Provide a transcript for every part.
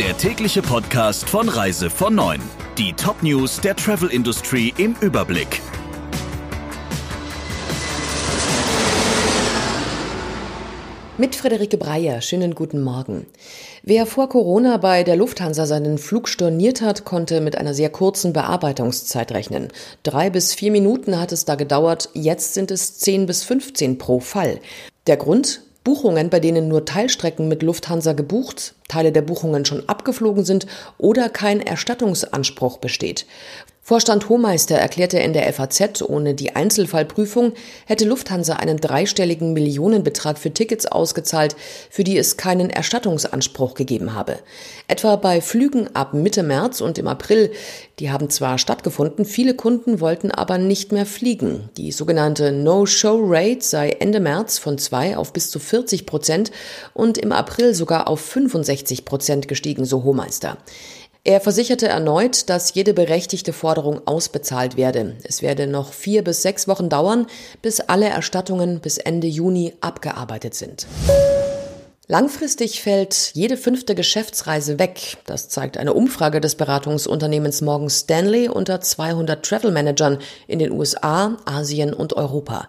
der tägliche Podcast von Reise von 9. Die Top-News der Travel Industry im Überblick. Mit Friederike Breyer, schönen guten Morgen. Wer vor Corona bei der Lufthansa seinen Flug storniert hat, konnte mit einer sehr kurzen Bearbeitungszeit rechnen. Drei bis vier Minuten hat es da gedauert, jetzt sind es zehn bis 15 pro Fall. Der Grund? Buchungen, bei denen nur Teilstrecken mit Lufthansa gebucht, Teile der Buchungen schon abgeflogen sind oder kein Erstattungsanspruch besteht. Vorstand Hohmeister erklärte in der FAZ, ohne die Einzelfallprüfung hätte Lufthansa einen dreistelligen Millionenbetrag für Tickets ausgezahlt, für die es keinen Erstattungsanspruch gegeben habe. Etwa bei Flügen ab Mitte März und im April, die haben zwar stattgefunden, viele Kunden wollten aber nicht mehr fliegen. Die sogenannte No-Show-Rate sei Ende März von zwei auf bis zu 40 Prozent und im April sogar auf 65 Prozent gestiegen, so Hohmeister. Er versicherte erneut, dass jede berechtigte Forderung ausbezahlt werde. Es werde noch vier bis sechs Wochen dauern, bis alle Erstattungen bis Ende Juni abgearbeitet sind. Langfristig fällt jede fünfte Geschäftsreise weg. Das zeigt eine Umfrage des Beratungsunternehmens Morgan Stanley unter 200 Travel Managern in den USA, Asien und Europa.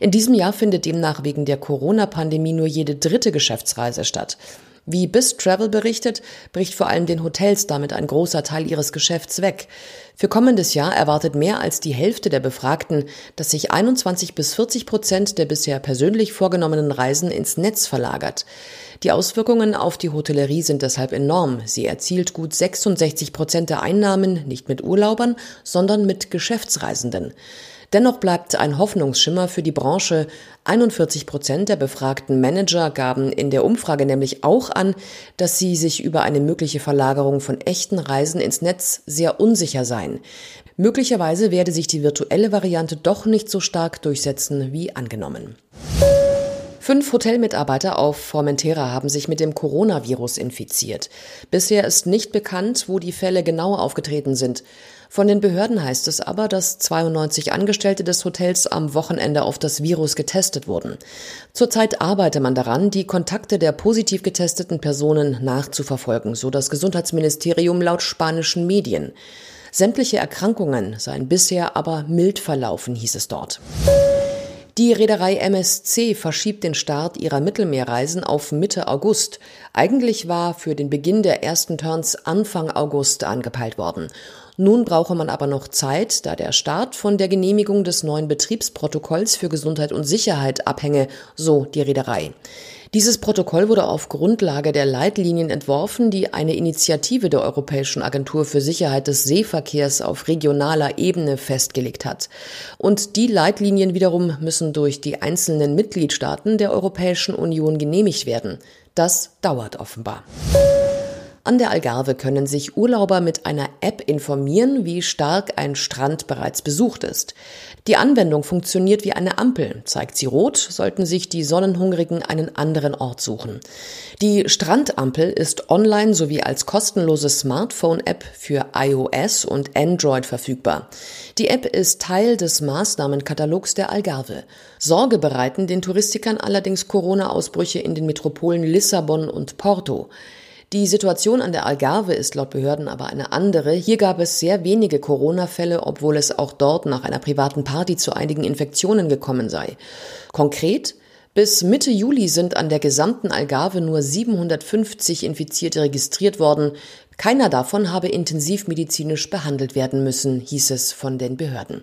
In diesem Jahr findet demnach wegen der Corona-Pandemie nur jede dritte Geschäftsreise statt. Wie BIS Travel berichtet, bricht vor allem den Hotels damit ein großer Teil ihres Geschäfts weg. Für kommendes Jahr erwartet mehr als die Hälfte der Befragten, dass sich 21 bis 40 Prozent der bisher persönlich vorgenommenen Reisen ins Netz verlagert. Die Auswirkungen auf die Hotellerie sind deshalb enorm. Sie erzielt gut 66 Prozent der Einnahmen nicht mit Urlaubern, sondern mit Geschäftsreisenden. Dennoch bleibt ein Hoffnungsschimmer für die Branche. 41 Prozent der befragten Manager gaben in der Umfrage nämlich auch an, dass sie sich über eine mögliche Verlagerung von echten Reisen ins Netz sehr unsicher seien. Möglicherweise werde sich die virtuelle Variante doch nicht so stark durchsetzen wie angenommen. Fünf Hotelmitarbeiter auf Formentera haben sich mit dem Coronavirus infiziert. Bisher ist nicht bekannt, wo die Fälle genau aufgetreten sind. Von den Behörden heißt es aber, dass 92 Angestellte des Hotels am Wochenende auf das Virus getestet wurden. Zurzeit arbeite man daran, die Kontakte der positiv getesteten Personen nachzuverfolgen, so das Gesundheitsministerium laut spanischen Medien. Sämtliche Erkrankungen seien bisher aber mild verlaufen, hieß es dort. Die Reederei MSC verschiebt den Start ihrer Mittelmeerreisen auf Mitte August. Eigentlich war für den Beginn der ersten Turns Anfang August angepeilt worden. Nun brauche man aber noch Zeit, da der Start von der Genehmigung des neuen Betriebsprotokolls für Gesundheit und Sicherheit abhänge, so die Reederei. Dieses Protokoll wurde auf Grundlage der Leitlinien entworfen, die eine Initiative der Europäischen Agentur für Sicherheit des Seeverkehrs auf regionaler Ebene festgelegt hat. Und die Leitlinien wiederum müssen durch die einzelnen Mitgliedstaaten der Europäischen Union genehmigt werden. Das dauert offenbar. An der Algarve können sich Urlauber mit einer App informieren, wie stark ein Strand bereits besucht ist. Die Anwendung funktioniert wie eine Ampel. Zeigt sie rot, sollten sich die Sonnenhungrigen einen anderen Ort suchen. Die Strandampel ist online sowie als kostenlose Smartphone-App für iOS und Android verfügbar. Die App ist Teil des Maßnahmenkatalogs der Algarve. Sorge bereiten den Touristikern allerdings Corona-Ausbrüche in den Metropolen Lissabon und Porto. Die Situation an der Algarve ist laut Behörden aber eine andere. Hier gab es sehr wenige Corona-Fälle, obwohl es auch dort nach einer privaten Party zu einigen Infektionen gekommen sei. Konkret bis Mitte Juli sind an der gesamten Algarve nur 750 Infizierte registriert worden. Keiner davon habe intensivmedizinisch behandelt werden müssen, hieß es von den Behörden.